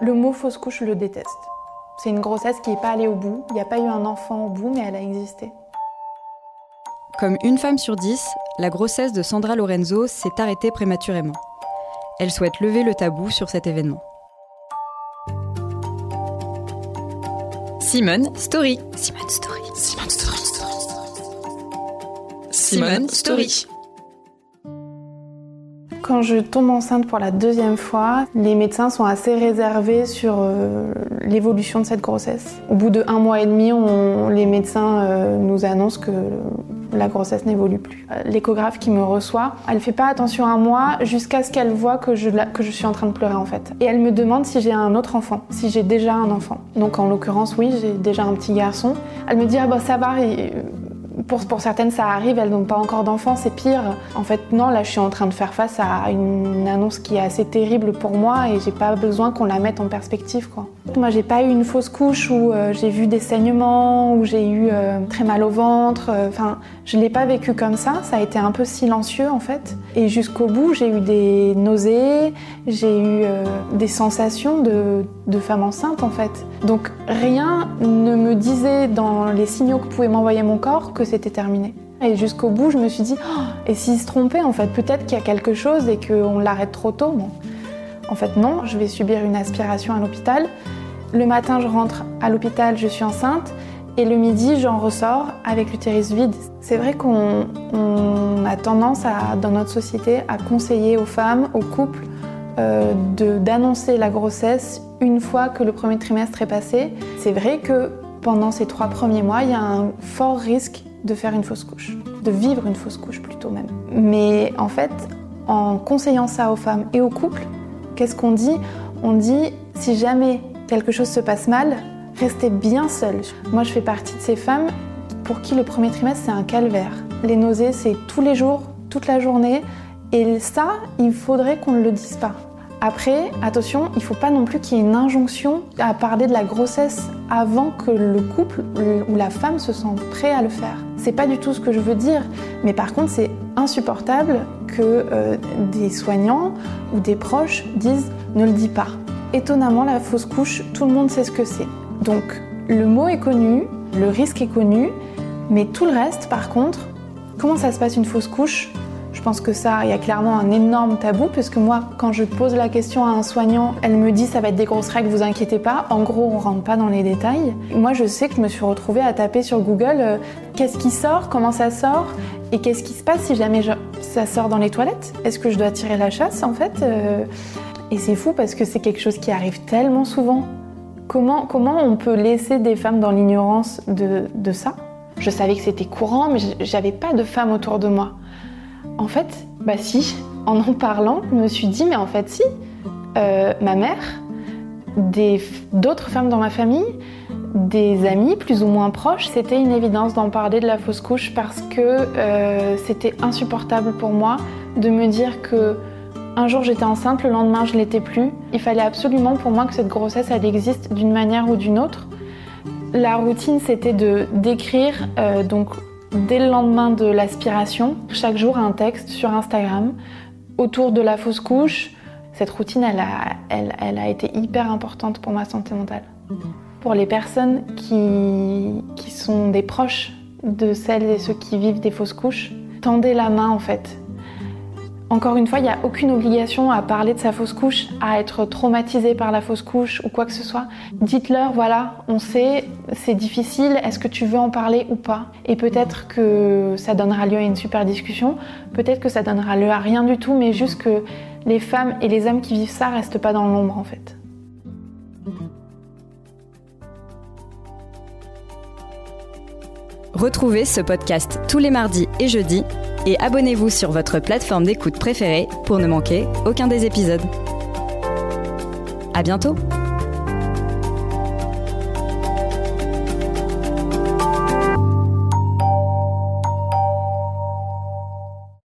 Le mot fausse couche, je le déteste. C'est une grossesse qui n'est pas allée au bout. Il n'y a pas eu un enfant au bout, mais elle a existé. Comme une femme sur dix, la grossesse de Sandra Lorenzo s'est arrêtée prématurément. Elle souhaite lever le tabou sur cet événement. Simone Story. Simone Story. Simone Story. Simone Story. Quand je tombe enceinte pour la deuxième fois, les médecins sont assez réservés sur euh, l'évolution de cette grossesse. Au bout de un mois et demi, les médecins euh, nous annoncent que la grossesse n'évolue plus. Euh, L'échographe qui me reçoit, elle fait pas attention à moi jusqu'à ce qu'elle voit que je, suis en train de pleurer en fait. Et elle me demande si j'ai un autre enfant, si j'ai déjà un enfant. Donc en l'occurrence, oui, j'ai déjà un petit garçon. Elle me dit ah bah ça va. Pour, certaines, ça arrive, elles n'ont pas encore d'enfants, c'est pire. En fait, non, là, je suis en train de faire face à une annonce qui est assez terrible pour moi et j'ai pas besoin qu'on la mette en perspective, quoi. Moi, j'ai pas eu une fausse couche où euh, j'ai vu des saignements, où j'ai eu euh, très mal au ventre. euh, Enfin, je l'ai pas vécu comme ça. Ça a été un peu silencieux, en fait. Et jusqu'au bout, j'ai eu des nausées, j'ai eu euh, des sensations de, de femme enceinte, en fait. Donc, rien ne me disait dans les signaux que pouvait m'envoyer mon corps que c'était terminé. Et jusqu'au bout, je me suis dit, Oh, et s'il se trompait, en fait, peut-être qu'il y a quelque chose et qu'on l'arrête trop tôt. En fait, non, je vais subir une aspiration à l'hôpital. Le matin, je rentre à l'hôpital, je suis enceinte. Et le midi, j'en ressors avec l'utérus vide. C'est vrai qu'on on a tendance, à, dans notre société, à conseiller aux femmes, aux couples, euh, d'annoncer la grossesse une fois que le premier trimestre est passé. C'est vrai que pendant ces trois premiers mois, il y a un fort risque de faire une fausse couche, de vivre une fausse couche plutôt même. Mais en fait, en conseillant ça aux femmes et aux couples, qu'est-ce qu'on dit? On dit si jamais quelque chose se passe mal, restez bien seul. Moi, je fais partie de ces femmes pour qui le premier trimestre c'est un calvaire. Les nausées, c'est tous les jours, toute la journée, et ça, il faudrait qu'on ne le dise pas. Après, attention, il ne faut pas non plus qu'il y ait une injonction à parler de la grossesse avant que le couple ou la femme se sente prêt à le faire. C'est pas du tout ce que je veux dire, mais par contre, c'est insupportable que euh, des soignants ou des proches disent ne le dis pas. Étonnamment, la fausse couche, tout le monde sait ce que c'est. Donc, le mot est connu, le risque est connu, mais tout le reste, par contre, comment ça se passe une fausse couche? Je pense que ça, il y a clairement un énorme tabou, parce que moi, quand je pose la question à un soignant, elle me dit ça va être des grosses règles, vous inquiétez pas. En gros, on rentre pas dans les détails. Moi, je sais que je me suis retrouvée à taper sur Google euh, qu'est-ce qui sort, comment ça sort, et qu'est-ce qui se passe si jamais ça sort dans les toilettes? Est-ce que je dois tirer la chasse, en fait Euh, Et c'est fou parce que c'est quelque chose qui arrive tellement souvent. Comment, comment on peut laisser des femmes dans l'ignorance de, de ça? Je savais que c'était courant, mais j'avais pas de femmes autour de moi. En fait, bah si, en en parlant, je me suis dit, mais en fait si, Euh, ma mère, d'autres femmes dans ma famille, des amis plus ou moins proches, c'était une évidence d'en parler de la fausse couche parce que euh, c'était insupportable pour moi de me dire que un jour j'étais enceinte, le lendemain je l'étais plus. Il fallait absolument pour moi que cette grossesse elle existe d'une manière ou d'une autre. La routine c'était de d'écrire euh, donc dès le lendemain de l'aspiration, chaque jour un texte sur Instagram autour de la fausse couche. Cette routine, elle a, été hyper importante pour ma santé mentale. Pour les personnes qui, qui sont des proches de celles et ceux qui vivent des fausses couches, tendez la main en fait. Encore une fois, il n'y a aucune obligation à parler de sa fausse couche, à être traumatisé par la fausse couche ou quoi que ce soit. Dites-leur, voilà, on sait, c'est difficile, est-ce que tu veux en parler ou pas? Et peut-être que ça donnera lieu à une super discussion, peut-être que ça donnera lieu à rien du tout, mais juste que les femmes et les hommes qui vivent ça restent pas dans l'ombre en fait. Retrouvez ce podcast tous les mardis et jeudis et abonnez-vous sur votre plateforme d'écoute préférée pour ne manquer aucun des épisodes. À bientôt!